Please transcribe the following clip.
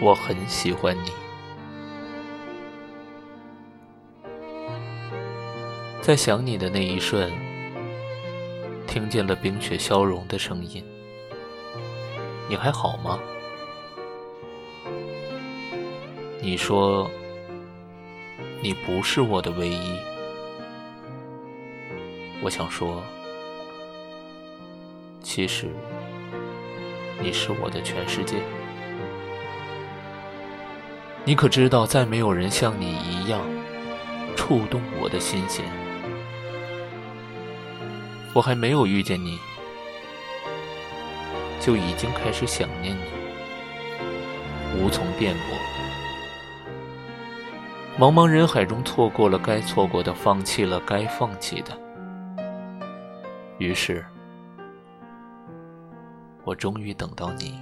我很喜欢你。在想你的那一瞬，听见了冰雪消融的声音。你还好吗？你说你不是我的唯一。我想说，其实你是我的全世界。你可知道，再没有人像你一样触动我的心弦。我还没有遇见你，就已经开始想念你，无从辩驳。茫茫人海中，错过了该错过的，放弃了该放弃的。于是，我终于等到你。